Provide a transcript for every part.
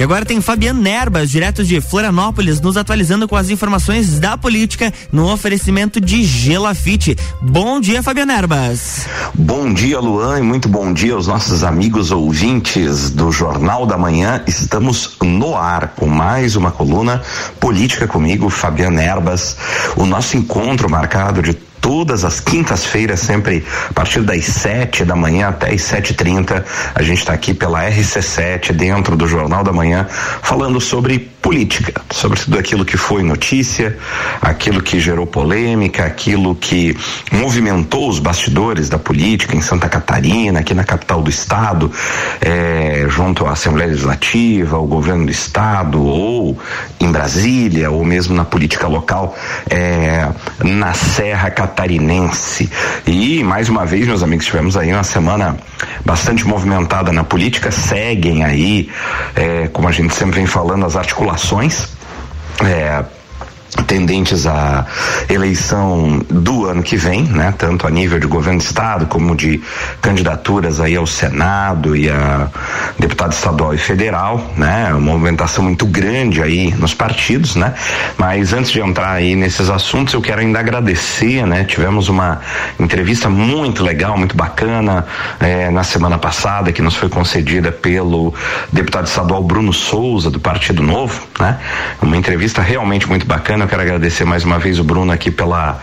E agora tem Fabiano Nerbas, direto de Florianópolis, nos atualizando com as informações da política no oferecimento de Gelafite. Bom dia, Fabiano Nerbas. Bom dia, Luan, e muito bom dia aos nossos amigos ouvintes do Jornal da Manhã. Estamos no ar com mais uma coluna política comigo, Fabiano Nerbas. O nosso encontro marcado de todas as quintas-feiras, sempre a partir das sete da manhã até as sete e trinta, a gente está aqui pela RC7, dentro do Jornal da Manhã, falando sobre política, sobre tudo aquilo que foi notícia, aquilo que gerou polêmica, aquilo que movimentou os bastidores da política em Santa Catarina, aqui na capital do estado, é, junto à Assembleia Legislativa, ao governo do estado, ou em Brasília, ou mesmo na política local, é, na Serra Catarinense. E, mais uma vez, meus amigos, tivemos aí uma semana bastante movimentada na política, seguem aí, é, como a gente sempre vem falando, as articulações. É, tendentes à eleição do ano que vem, né? Tanto a nível de governo do estado como de candidaturas aí ao Senado e a deputado estadual e federal, né? Uma movimentação muito grande aí nos partidos, né? Mas antes de entrar aí nesses assuntos, eu quero ainda agradecer, né? Tivemos uma entrevista muito legal, muito bacana eh, na semana passada que nos foi concedida pelo deputado estadual Bruno Souza do Partido Novo, né? Uma entrevista realmente muito bacana quero agradecer mais uma vez o Bruno aqui pela,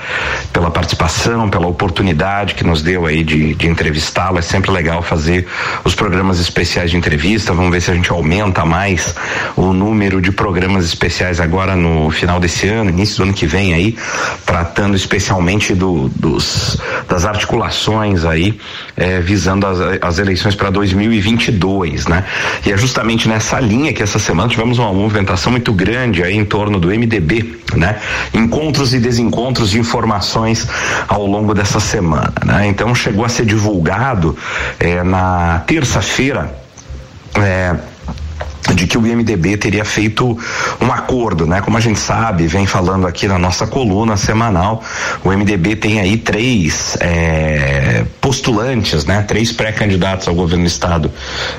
pela participação, pela oportunidade que nos deu aí de, de entrevistá-lo. É sempre legal fazer os programas especiais de entrevista. Vamos ver se a gente aumenta mais o número de programas especiais agora no final desse ano, início do ano que vem aí, tratando especialmente do, dos, das articulações aí, eh, visando as, as eleições para 2022, né? E é justamente nessa linha que essa semana tivemos uma movimentação muito grande aí em torno do MDB, né? Encontros e desencontros de informações ao longo dessa semana, né? Então chegou a ser divulgado eh, na terça-feira eh, de que o IMDB teria feito um acordo, né? Como a gente sabe, vem falando aqui na nossa coluna semanal, o MDB tem aí três é, postulantes, né? Três pré-candidatos ao governo do estado.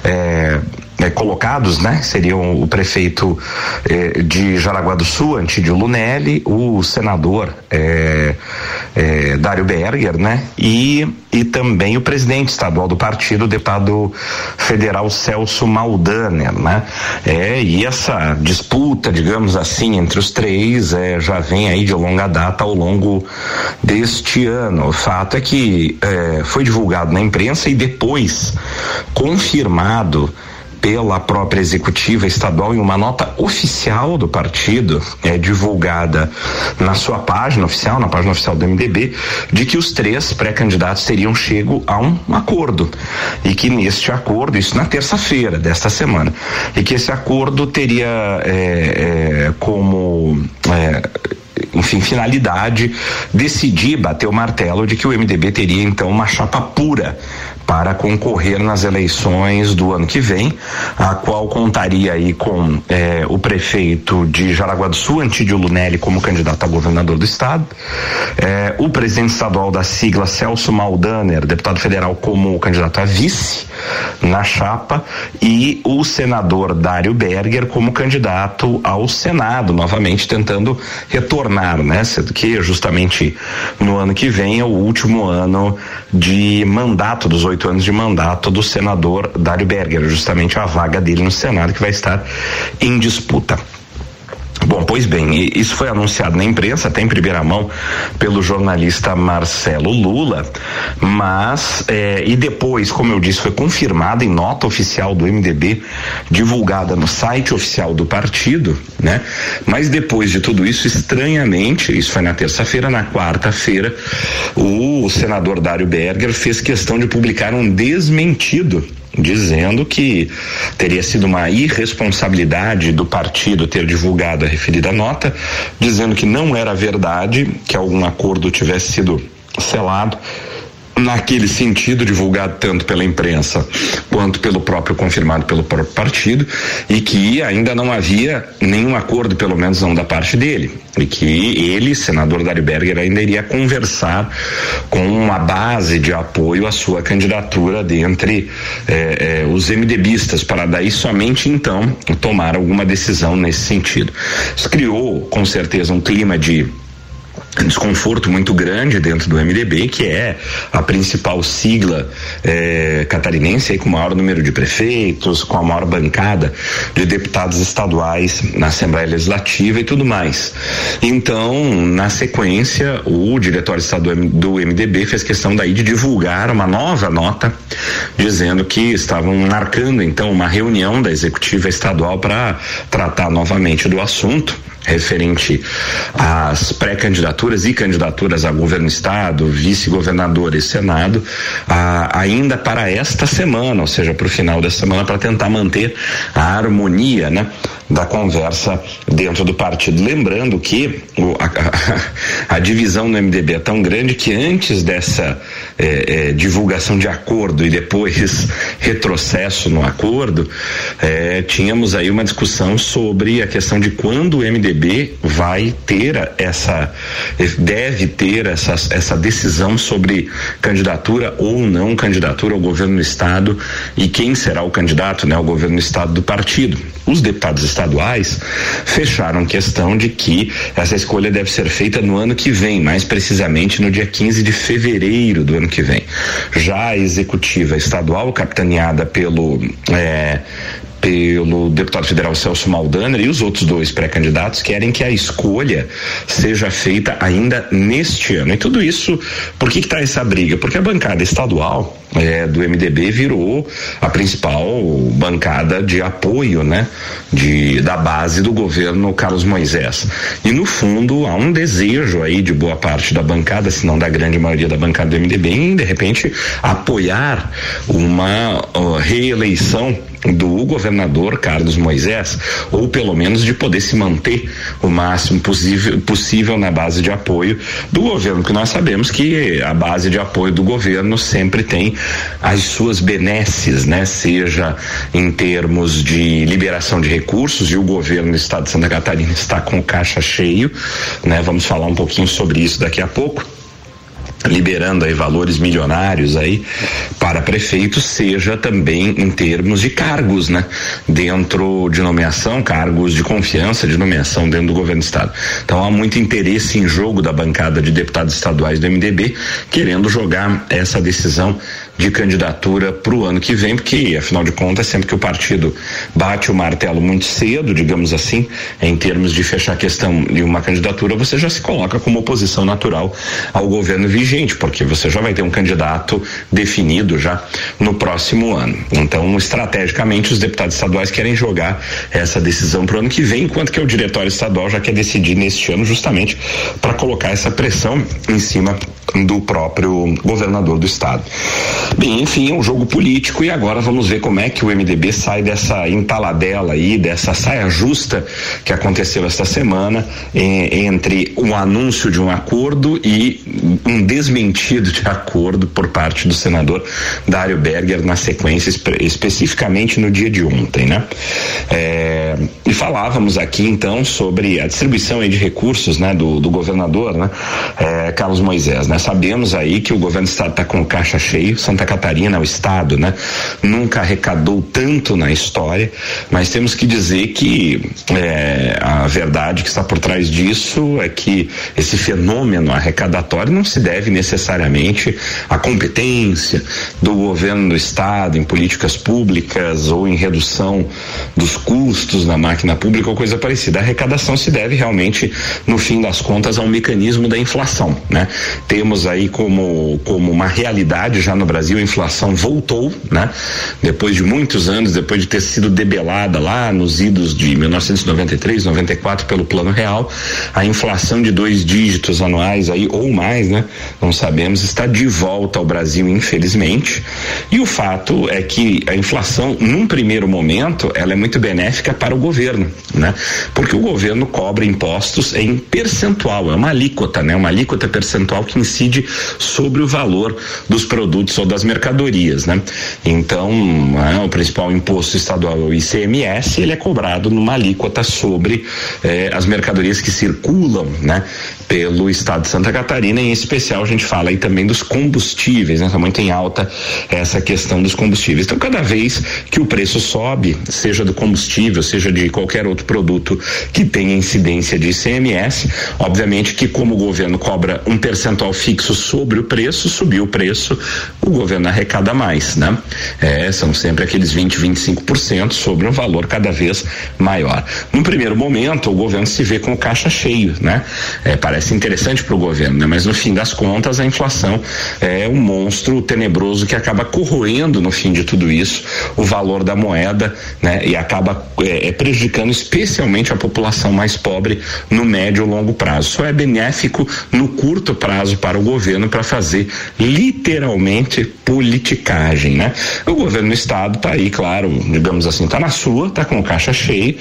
É, é, colocados, né? Seriam o prefeito eh, de Jaraguá do Sul, Antídio Lunelli, o senador eh, Dário Berger, né? E, e também o presidente estadual do partido, o deputado federal Celso Maldaner, né? É, e essa disputa, digamos assim, entre os três é, já vem aí de longa data ao longo deste ano. O fato é que é, foi divulgado na imprensa e depois confirmado pela própria executiva estadual em uma nota oficial do partido, é divulgada na sua página oficial, na página oficial do MDB, de que os três pré-candidatos teriam chego a um acordo. E que neste acordo, isso na terça-feira desta semana, e que esse acordo teria é, é, como é, enfim, finalidade decidir bater o martelo de que o MDB teria então uma chapa pura para concorrer nas eleições do ano que vem, a qual contaria aí com eh, o prefeito de Jaraguá do Sul, Antídio Lunelli, como candidato a governador do estado, eh, o presidente estadual da sigla, Celso Maldaner, deputado federal, como candidato a vice na chapa, e o senador Dário Berger como candidato ao Senado, novamente tentando retornar, né? Sendo que justamente no ano que vem é o último ano de mandato dos oito oito anos de mandato do senador Dário Berger, justamente a vaga dele no Senado que vai estar em disputa. Bom, pois bem, isso foi anunciado na imprensa, até em primeira mão, pelo jornalista Marcelo Lula, mas, eh, e depois, como eu disse, foi confirmado em nota oficial do MDB, divulgada no site oficial do partido, né? Mas depois de tudo isso, estranhamente, isso foi na terça-feira, na quarta-feira, o senador Dário Berger fez questão de publicar um desmentido dizendo que teria sido uma irresponsabilidade do partido ter divulgado a referida nota, dizendo que não era verdade que algum acordo tivesse sido selado naquele sentido divulgado tanto pela imprensa quanto pelo próprio confirmado pelo próprio partido e que ainda não havia nenhum acordo, pelo menos não da parte dele, e que ele, senador Dari Berger, ainda iria conversar com uma base de apoio à sua candidatura dentre eh, eh, os MDBistas para daí somente então tomar alguma decisão nesse sentido. Isso criou com certeza um clima de desconforto muito grande dentro do MDB, que é a principal sigla é, catarinense aí, com o maior número de prefeitos, com a maior bancada de deputados estaduais na Assembleia Legislativa e tudo mais. Então, na sequência, o diretório estadual do MDB fez questão daí de divulgar uma nova nota dizendo que estavam marcando então uma reunião da executiva estadual para tratar novamente do assunto referente às pré-candidaturas e candidaturas a governo do estado, vice-governador e senado, a, ainda para esta semana, ou seja, para o final dessa semana, para tentar manter a harmonia, né? da conversa dentro do partido. Lembrando que o, a, a, a, divisão no MDB é tão grande que antes dessa é, é, divulgação de acordo e depois retrocesso no acordo, é, tínhamos aí uma discussão sobre a questão de quando o MDB vai ter essa, deve ter essa, essa decisão sobre candidatura ou não candidatura ao governo do estado e quem será o candidato, né, ao governo do estado do partido. Os deputados estaduais fecharam questão de que essa escolha deve ser feita no ano que vem, mais precisamente no dia 15 de fevereiro do ano que vem. Já a executiva estadual, capitaneada pelo é, pelo deputado federal Celso Maldaner e os outros dois pré-candidatos querem que a escolha seja feita ainda neste ano. E tudo isso, por que está essa briga? Porque a bancada estadual é, do MDB virou a principal bancada de apoio, né, de, da base do governo Carlos Moisés. E no fundo há um desejo aí de boa parte da bancada, se não da grande maioria da bancada do MDB, em de repente apoiar uma uh, reeleição do governador Carlos Moisés, ou pelo menos de poder se manter o máximo possível, possível na base de apoio do governo, porque nós sabemos que a base de apoio do governo sempre tem as suas benesses, né? Seja em termos de liberação de recursos, e o governo do estado de Santa Catarina está com o caixa cheio, né? Vamos falar um pouquinho sobre isso daqui a pouco liberando aí valores milionários aí para prefeitos, seja também em termos de cargos, né? Dentro de nomeação, cargos de confiança de nomeação dentro do governo do estado. Então há muito interesse em jogo da bancada de deputados estaduais do MDB querendo jogar essa decisão de candidatura para o ano que vem, porque afinal de contas, sempre que o partido bate o martelo muito cedo, digamos assim, em termos de fechar a questão de uma candidatura, você já se coloca como oposição natural ao governo vigente, porque você já vai ter um candidato definido já no próximo ano. Então, estrategicamente, os deputados estaduais querem jogar essa decisão para o ano que vem, enquanto que o diretório estadual já quer decidir neste ano, justamente para colocar essa pressão em cima do próprio governador do estado. Bem, enfim, é um jogo político e agora vamos ver como é que o MDB sai dessa entaladela aí, dessa saia justa que aconteceu esta semana em, entre um anúncio de um acordo e um desmentido de acordo por parte do senador Dário Berger na sequência, espe especificamente no dia de ontem, né? É, e falávamos aqui então sobre a distribuição de recursos, né, do, do governador, né, é, Carlos Moisés, né? Sabemos aí que o governo do estado está com caixa cheio, Santa Catarina, o estado, né, nunca arrecadou tanto na história, mas temos que dizer que é, a verdade que está por trás disso é que esse fenômeno arrecadatório não se deve necessariamente à competência do governo do estado em políticas públicas ou em redução dos custos na máquina pública ou coisa parecida. A arrecadação se deve realmente, no fim das contas, ao mecanismo da inflação, né? Temos aí como como uma realidade já no Brasil a inflação voltou, né? Depois de muitos anos, depois de ter sido debelada lá nos idos de 1993, 94 pelo Plano Real, a inflação de dois dígitos anuais aí ou mais, né? Não sabemos, está de volta ao Brasil, infelizmente. E o fato é que a inflação, num primeiro momento, ela é muito benéfica para o governo, né? Porque o governo cobra impostos em percentual, é uma alíquota, né? Uma alíquota percentual que incide sobre o valor dos produtos ou das mercadorias, né? Então, é, o principal imposto estadual, o ICMS, ele é cobrado numa alíquota sobre eh, as mercadorias que circulam, né? Pelo estado de Santa Catarina, em especial a gente fala aí também dos combustíveis, né? Está muito em alta essa questão dos combustíveis. Então, cada vez que o preço sobe, seja do combustível, seja de qualquer outro produto que tenha incidência de ICMS, obviamente que como o governo cobra um percentual fixo sobre o preço, subiu o preço, o governo arrecada mais, né? É, são sempre aqueles 20, 25% sobre um valor cada vez maior. No primeiro momento, o governo se vê com o caixa cheio, né? É, parece interessante para o governo, né? Mas no fim das contas, a inflação é um monstro tenebroso que acaba corroendo no fim de tudo isso o valor da moeda, né? E acaba é, é prejudicando especialmente a população mais pobre no médio e longo prazo. Só é benéfico no curto prazo para o governo para fazer literalmente politicagem, né? O governo do estado está aí, claro, digamos assim, está na sua, está com caixa cheio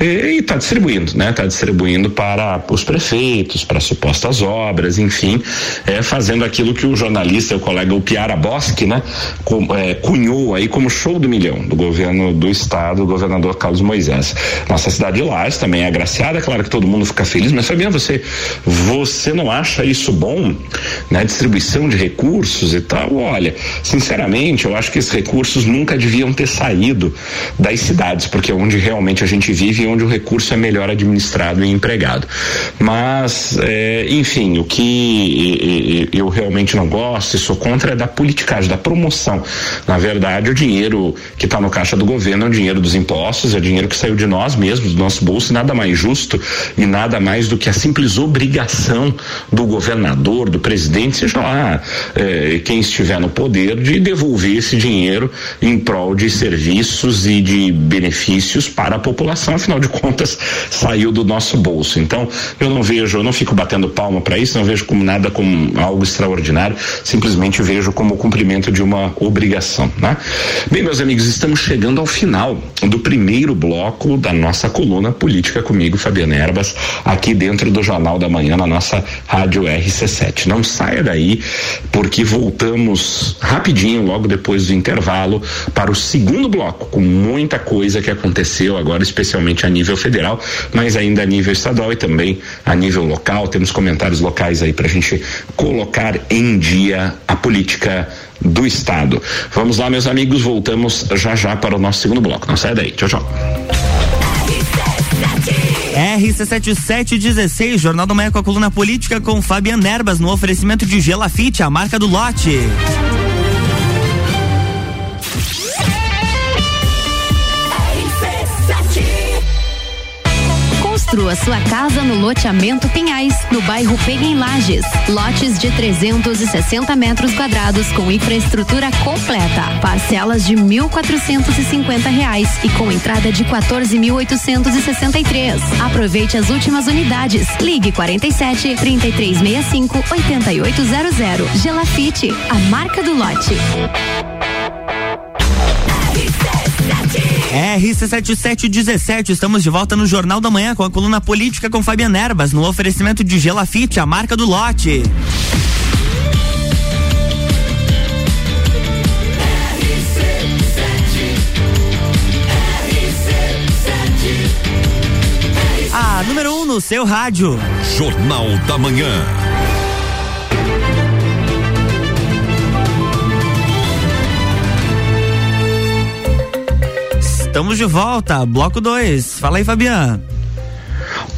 e está distribuindo, né? Está distribuindo para os prefeitos, para supostas obras, enfim, é, fazendo aquilo que o jornalista, o colega o Piara Bosque, né? Com, é, cunhou aí como show do milhão do governo do estado, o governador Carlos Moisés. Nossa cidade de Lages também é agraciada, claro que todo mundo fica feliz, mas Fabiana, você, você não acha isso bom, né? Distribuição de recursos e tal, olha, sinceramente, eu acho que esses recursos nunca deviam ter saído das cidades, porque é onde realmente a gente vive e onde o recurso é melhor administrado e empregado. Mas, é, enfim, o que eu realmente não gosto e sou contra é da politicagem, da promoção. Na verdade, o dinheiro que está no caixa do governo é o dinheiro dos impostos, é o dinheiro que saiu de nós mesmos, do nosso bolso, e nada mais justo e nada mais do que a simples obrigação do governador, do presidente, seja lá é, quem estiver no poder, de devolver esse dinheiro em prol de serviços e de benefícios para a população, afinal de contas, saiu do nosso bolso. Então, eu não vejo, eu não fico batendo palma para isso, não vejo como nada como algo extraordinário, simplesmente vejo como o cumprimento de uma obrigação, né? Bem, meus amigos, estamos chegando ao final do primeiro bloco da nossa coluna Política comigo, Fabiana Erbas, aqui dentro do Jornal da Manhã, na nossa Rádio RC7. Não saia daí, porque voltamos rapidinho, logo depois do intervalo, para o segundo bloco, com muita coisa que aconteceu agora, especialmente a nível federal, mas ainda a nível estadual e também a nível local. Temos comentários locais aí para a gente colocar em dia a política do estado. Vamos lá, meus amigos, voltamos já já para o nosso segundo bloco. Não sai daí. Tchau, tchau. RC7716, Jornal do com a coluna política com Fabian Erbas no oferecimento de Gelafite, a marca do lote. Construa sua casa no loteamento Pinhais, no bairro Pega em Lages. Lotes de 360 metros quadrados com infraestrutura completa. Parcelas de 1.450 reais e com entrada de 14.863. Aproveite as últimas unidades. Ligue 47 3365 8800. Gelafite, a marca do lote. RC7717, estamos de volta no Jornal da Manhã com a coluna política com Fabiana Erbas, no oferecimento de Gelafite, a marca do lote. A número 1 um no seu rádio. Jornal da Manhã. Estamos de volta, bloco 2. Fala aí, Fabiano.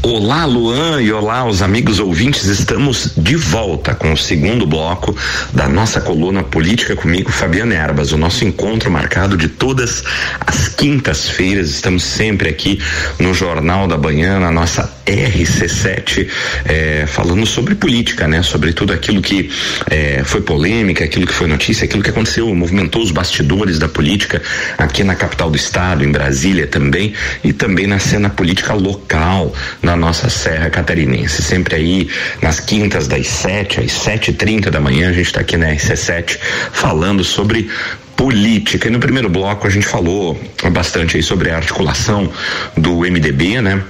Olá, Luan, e olá, os amigos ouvintes. Estamos de volta com o segundo bloco da nossa coluna Política comigo, Fabiana Erbas. O nosso encontro marcado de todas as quintas-feiras. Estamos sempre aqui no Jornal da Manhã, na nossa RC7, eh, falando sobre política, né? Sobre tudo aquilo que eh, foi polêmica, aquilo que foi notícia, aquilo que aconteceu, movimentou os bastidores da política aqui na capital do estado, em Brasília também, e também na cena política local, na nossa Serra Catarinense. Sempre aí nas quintas das 7 às 7h30 da manhã, a gente está aqui na RC7 falando sobre política. E no primeiro bloco a gente falou bastante aí sobre a articulação do MDB, né?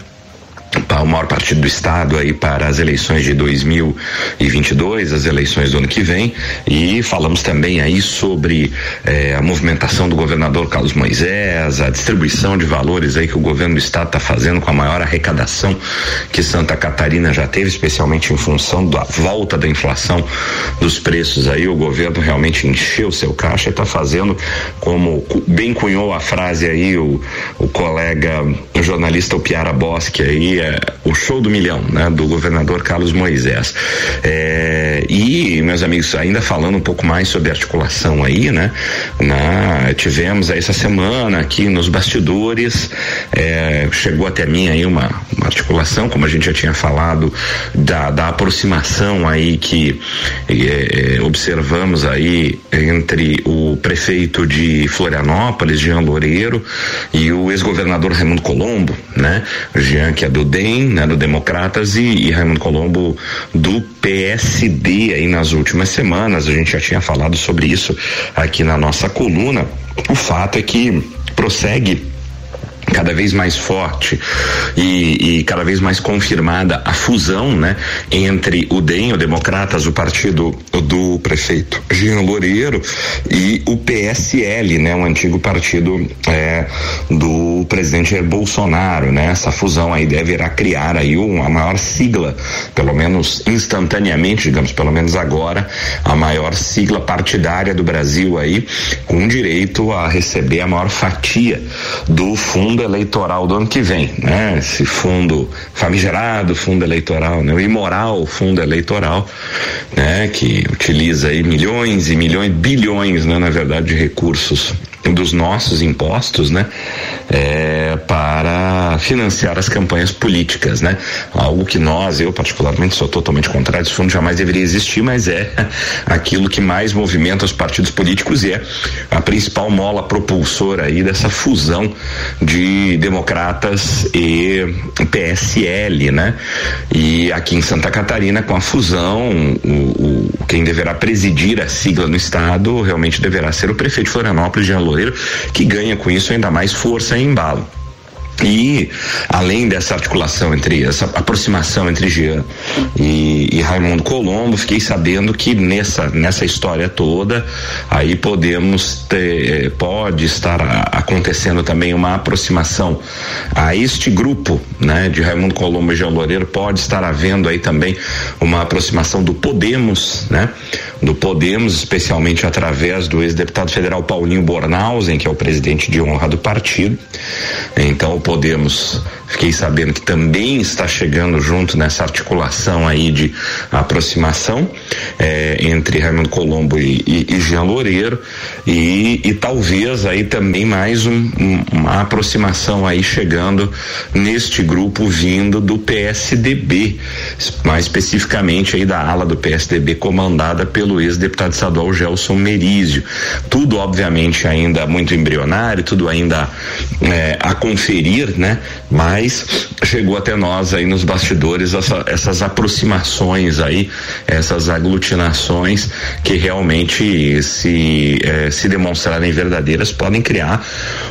O maior partido do estado aí para as eleições de 2022, as eleições do ano que vem, e falamos também aí sobre eh, a movimentação do governador Carlos Moisés, a distribuição de valores aí que o governo do estado está fazendo com a maior arrecadação que Santa Catarina já teve, especialmente em função da volta da inflação dos preços aí, o governo realmente encheu seu caixa e está fazendo como bem cunhou a frase aí o, o colega o jornalista Piara Bosque aí é, o show do milhão, né, do governador Carlos Moisés. É, e, meus amigos, ainda falando um pouco mais sobre articulação aí, né, na, tivemos essa semana aqui nos bastidores, é, chegou até mim aí uma, uma, articulação, como a gente já tinha falado, da, da aproximação aí que é, observamos aí entre o prefeito de Florianópolis, Jean Loureiro, e o ex-governador Raimundo Colombo, né, Jean que é do DEM, né, do Democratas, e, e Raimundo Colombo do PSD aí nas últimas semanas. A gente já tinha falado sobre isso aqui na nossa coluna. O fato é que prossegue cada vez mais forte e, e, cada vez mais confirmada a fusão, né, entre o DEM, o Democratas, o partido do prefeito Jean Loureiro e o PSL, né, um antigo partido é, do presidente Jair Bolsonaro, né, essa fusão aí deverá criar aí uma maior sigla, pelo menos instantaneamente, digamos, pelo menos agora, a maior sigla partidária do Brasil aí, com direito a receber a maior fatia do fundo eleitoral do ano que vem, né? Esse fundo famigerado, fundo eleitoral, né? O imoral fundo eleitoral, né? Que utiliza aí milhões e milhões, bilhões, né? Na verdade, de recursos dos nossos impostos, né, é, para financiar as campanhas políticas, né? Algo que nós, eu particularmente sou totalmente contrário, esse fundo jamais deveria existir, mas é aquilo que mais movimenta os partidos políticos e é a principal mola propulsora aí dessa fusão de democratas e PSL, né? E aqui em Santa Catarina, com a fusão, o, o quem deverá presidir a sigla no estado realmente deverá ser o prefeito de Florianópolis, Jean Loureiro, que ganha com isso ainda mais força e embalo. E além dessa articulação entre essa aproximação entre Jean e, e, Raimundo Colombo, fiquei sabendo que nessa nessa história toda aí podemos ter, eh, pode estar acontecendo também uma aproximação a este grupo, né, de Raimundo Colombo e Jean Loureiro, pode estar havendo aí também uma aproximação do Podemos, né, do Podemos, especialmente através do ex-deputado federal Paulinho Bornhausen, que é o presidente de honra do partido. Então Podemos, fiquei sabendo que também está chegando junto nessa articulação aí de aproximação é, entre Raimundo Colombo e, e, e Jean Loureiro e, e, talvez aí também mais um, um, uma aproximação aí chegando neste grupo vindo do PSDB, mais especificamente aí da ala do PSDB comandada pelo ex-deputado estadual Gelson Merizio. Tudo obviamente ainda muito embrionário, tudo ainda é, a conferir né? Mas chegou até nós aí nos bastidores essa, essas aproximações aí, essas aglutinações que realmente se eh, se demonstrarem verdadeiras podem criar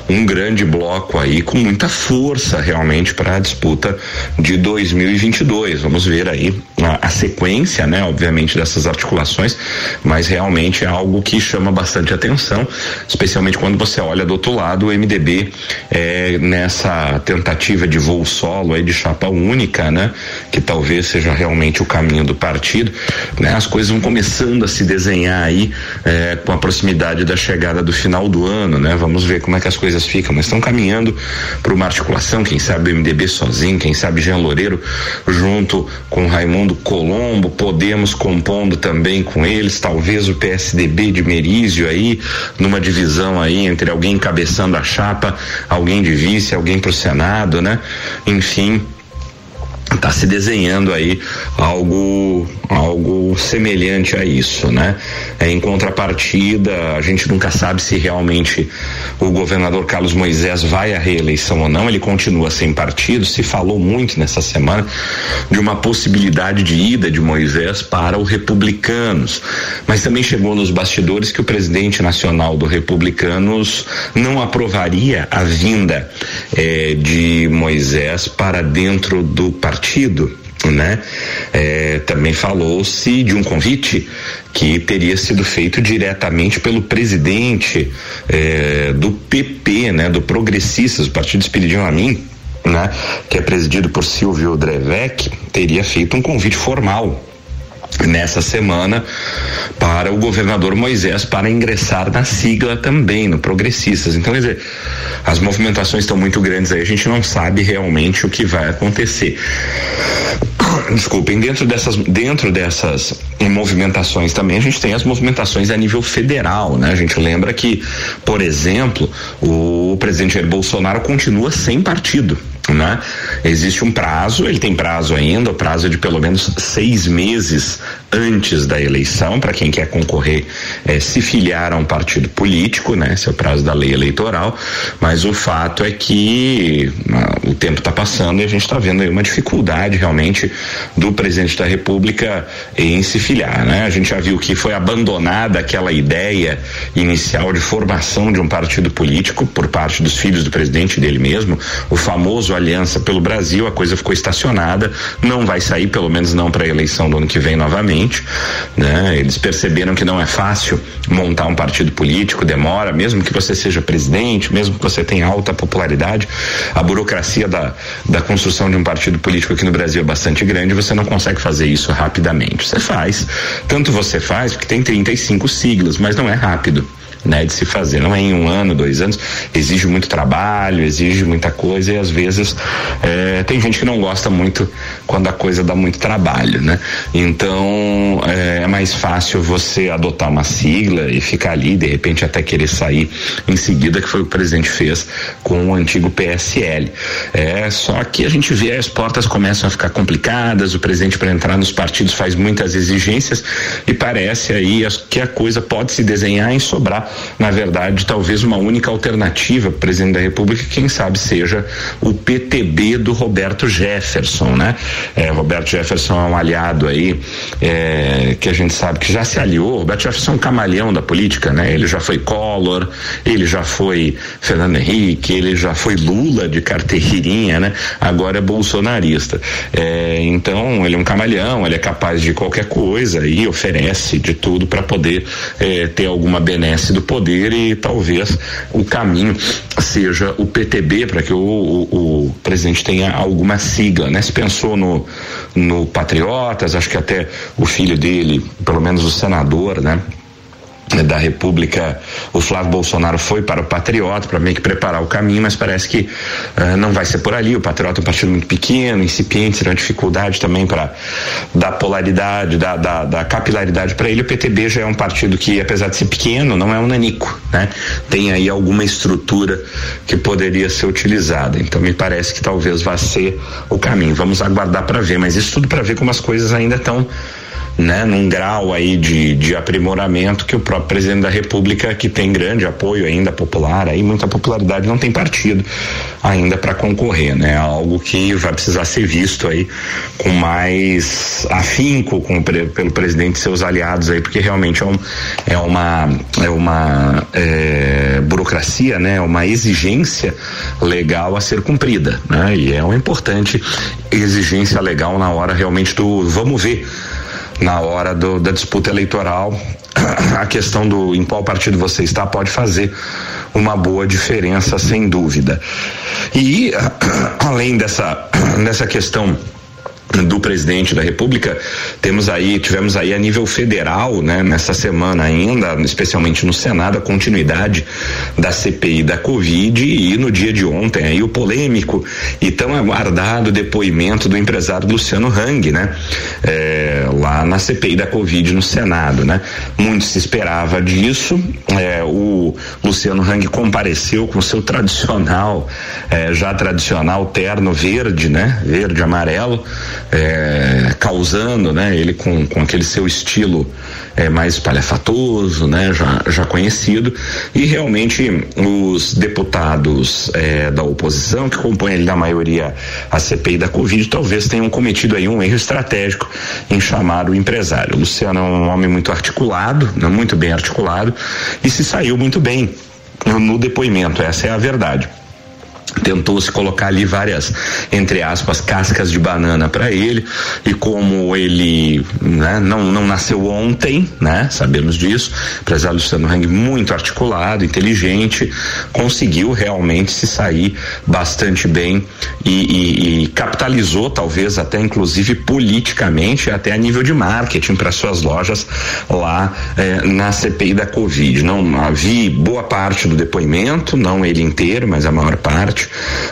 um grande bloco aí com muita força realmente para a disputa de 2022. Vamos ver aí a, a, sequência, né? Obviamente dessas articulações, mas realmente é algo que chama bastante atenção, especialmente quando você olha do outro lado o MDB eh, nessa tentativa de voo solo aí de chapa única, né? Que talvez seja realmente o caminho do partido, né? As coisas vão começando a se desenhar aí é, com a proximidade da chegada do final do ano, né? Vamos ver como é que as coisas ficam, mas estão caminhando para uma articulação, quem sabe o MDB sozinho, quem sabe Jean Loureiro junto com Raimundo Colombo, Podemos compondo também com eles, talvez o PSDB de Merizio aí, numa divisão aí entre alguém encabeçando a chapa, alguém de vice, alguém para o Senado, né? Enfim, está se desenhando aí algo algo semelhante a isso, né? É, em contrapartida, a gente nunca sabe se realmente o governador Carlos Moisés vai à reeleição ou não. Ele continua sem partido. Se falou muito nessa semana de uma possibilidade de ida de Moisés para o Republicanos, mas também chegou nos bastidores que o presidente nacional do Republicanos não aprovaria a vinda eh, de Moisés para dentro do partido né? É, também falou-se de um convite que teria sido feito diretamente pelo presidente é, do PP, né? Do Progressistas, o Partido Espiridião a mim, né? Que é presidido por Silvio Drevec, teria feito um convite formal nessa semana para o governador Moisés para ingressar na sigla também, no Progressistas. Então, quer dizer, as movimentações estão muito grandes aí, a gente não sabe realmente o que vai acontecer. Desculpem, dentro dessas, dentro dessas movimentações também, a gente tem as movimentações a nível federal, né? A gente lembra que, por exemplo, o presidente Jair Bolsonaro continua sem partido né? Existe um prazo, ele tem prazo ainda, o prazo de pelo menos seis meses antes da eleição para quem quer concorrer é, se filiar a um partido político, né? Esse é o prazo da lei eleitoral, mas o fato é que uh, o tempo está passando e a gente está vendo aí uma dificuldade realmente do presidente da República em se filiar, né? A gente já viu que foi abandonada aquela ideia inicial de formação de um partido político por parte dos filhos do presidente dele mesmo, o famoso Aliança pelo Brasil, a coisa ficou estacionada, não vai sair, pelo menos não para a eleição do ano que vem novamente. Né? Eles perceberam que não é fácil montar um partido político, demora, mesmo que você seja presidente, mesmo que você tenha alta popularidade, a burocracia da, da construção de um partido político aqui no Brasil é bastante grande, você não consegue fazer isso rapidamente. Você faz, tanto você faz, porque tem 35 siglas, mas não é rápido né, de se fazer. Não é em um ano, dois anos, exige muito trabalho, exige muita coisa e às vezes é, tem gente que não gosta muito quando a coisa dá muito trabalho, né? Então é, é mais fácil você adotar uma sigla e ficar ali, de repente até querer sair em seguida, que foi o que o presidente fez com o antigo PSL. É só que a gente vê as portas começam a ficar complicadas, o presidente para entrar nos partidos faz muitas exigências e parece aí que a coisa pode se desenhar em sobrar na verdade, talvez uma única alternativa para presidente da República, quem sabe seja o PTB do Roberto Jefferson, né? É, Roberto Jefferson é um aliado aí é, que a gente sabe que já se aliou. Roberto Jefferson é um camaleão da política, né? Ele já foi Collor, ele já foi Fernando Henrique, ele já foi Lula de carteirinha, né? Agora é bolsonarista. É, então, ele é um camaleão, ele é capaz de qualquer coisa e oferece de tudo para poder é, ter alguma benesse do poder e talvez o caminho seja o PTB para que o, o, o, presidente tenha alguma sigla, né? Se pensou no, no Patriotas, acho que até o filho dele, pelo menos o senador, né? Da República, o Flávio Bolsonaro foi para o Patriota para meio que preparar o caminho, mas parece que uh, não vai ser por ali. O Patriota é um partido muito pequeno, incipiente, será uma dificuldade também para dar polaridade, dar, dar, dar capilaridade para ele. O PTB já é um partido que, apesar de ser pequeno, não é um nanico, né? Tem aí alguma estrutura que poderia ser utilizada. Então me parece que talvez vá ser o caminho. Vamos aguardar para ver, mas isso tudo para ver como as coisas ainda estão né, num grau aí de, de aprimoramento que o próprio presidente da República, que tem grande apoio ainda popular, aí muita popularidade, não tem partido ainda para concorrer, né? Algo que vai precisar ser visto aí com mais afinco com, pelo presidente e seus aliados aí, porque realmente é, um, é uma é uma é, burocracia, né? Uma exigência legal a ser cumprida, né? E é uma importante exigência legal na hora realmente do vamos ver na hora do, da disputa eleitoral, a questão do em qual partido você está pode fazer uma boa diferença, sem dúvida. E além dessa, dessa questão do presidente da República, temos aí, tivemos aí a nível federal, né, nessa semana ainda, especialmente no Senado, a continuidade da CPI da Covid e no dia de ontem aí o polêmico e tão aguardado depoimento do empresário Luciano Hang, né, é, lá na CPI da Covid no Senado, né. Muito se esperava disso, é, o Luciano Hang compareceu com seu tradicional, é, já tradicional terno verde, né, verde amarelo, é, causando, né? Ele com, com aquele seu estilo é, mais palhafatoso, né? Já, já conhecido e realmente os deputados é, da oposição que compõem ali da maioria a CPI da Covid talvez tenham cometido aí um erro estratégico em chamar o empresário. O Luciano é um homem muito articulado, né? muito bem articulado e se saiu muito bem no depoimento. Essa é a verdade tentou se colocar ali várias, entre aspas, cascas de banana para ele e como ele né, não, não nasceu ontem, né? Sabemos disso. Empresário Luciano Hang muito articulado, inteligente, conseguiu realmente se sair bastante bem e, e, e capitalizou, talvez até inclusive politicamente, até a nível de marketing para suas lojas lá eh, na CPI da Covid. Não vi boa parte do depoimento, não ele inteiro, mas a maior parte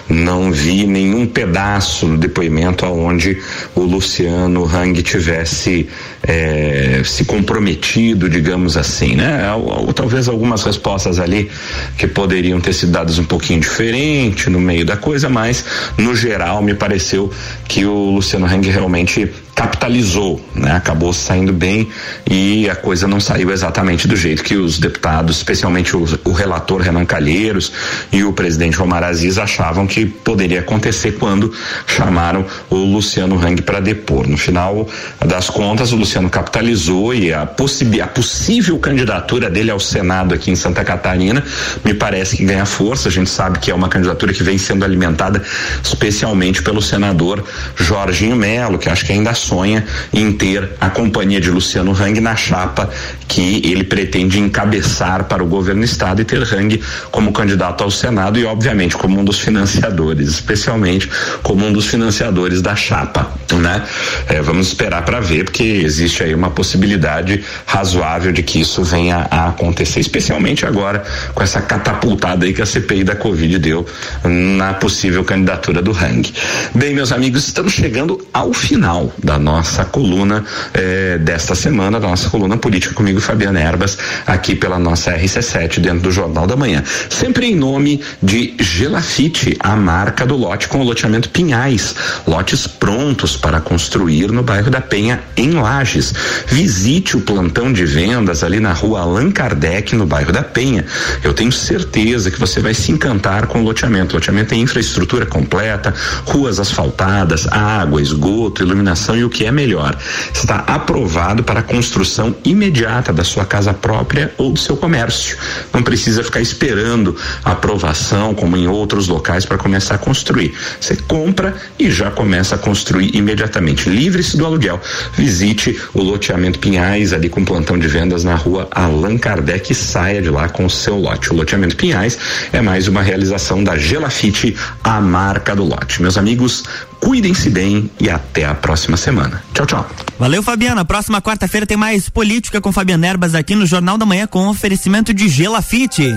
não vi nenhum pedaço do depoimento aonde o Luciano Hang tivesse é, se comprometido, digamos assim, né? Ou, ou, talvez algumas respostas ali que poderiam ter sido dadas um pouquinho diferente no meio da coisa, mas no geral me pareceu que o Luciano Hang realmente capitalizou, né? Acabou saindo bem e a coisa não saiu exatamente do jeito que os deputados, especialmente o, o relator Renan Calheiros e o presidente Romar Aziz achavam que poderia acontecer quando chamaram o Luciano Hang para depor. No final das contas, o Luciano capitalizou e a, a possível candidatura dele ao Senado aqui em Santa Catarina me parece que ganha força. A gente sabe que é uma candidatura que vem sendo alimentada especialmente pelo senador Jorginho Melo, que acho que ainda sonha em ter a companhia de Luciano Hang na chapa que ele pretende encabeçar para o governo do estado e ter Hang como candidato ao Senado e obviamente como um dos financiadores, especialmente como um dos financiadores da chapa, né? É, vamos esperar para ver porque existe aí uma possibilidade razoável de que isso venha a acontecer, especialmente agora com essa catapultada aí que a CPI da Covid deu na possível candidatura do Hang. Bem, meus amigos, estamos chegando ao final da nossa coluna eh, desta semana, da nossa coluna política comigo, Fabiana Erbas, aqui pela nossa RC7, dentro do Jornal da Manhã. Sempre em nome de Gelafite, a marca do lote com o loteamento Pinhais. Lotes prontos para construir no bairro da Penha, em Lages. Visite o plantão de vendas ali na rua Allan Kardec, no bairro da Penha. Eu tenho certeza que você vai se encantar com o loteamento. O loteamento tem infraestrutura completa, ruas asfaltadas, água, esgoto, iluminação e o que é melhor, está aprovado para a construção imediata da sua casa própria ou do seu comércio. Não precisa ficar esperando aprovação, como em outros locais, para começar a construir. Você compra e já começa a construir imediatamente. Livre-se do aluguel. Visite o loteamento Pinhais, ali com plantão de vendas na rua Allan Kardec e saia de lá com o seu lote. O loteamento Pinhais é mais uma realização da Gelafite, a marca do lote. Meus amigos, cuidem-se bem e até a próxima semana. Tchau, tchau. Valeu, Fabiana. Próxima quarta-feira tem mais política com Fabiana Erbas aqui no Jornal da Manhã com oferecimento de Gelafite.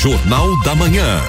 Jornal da Manhã.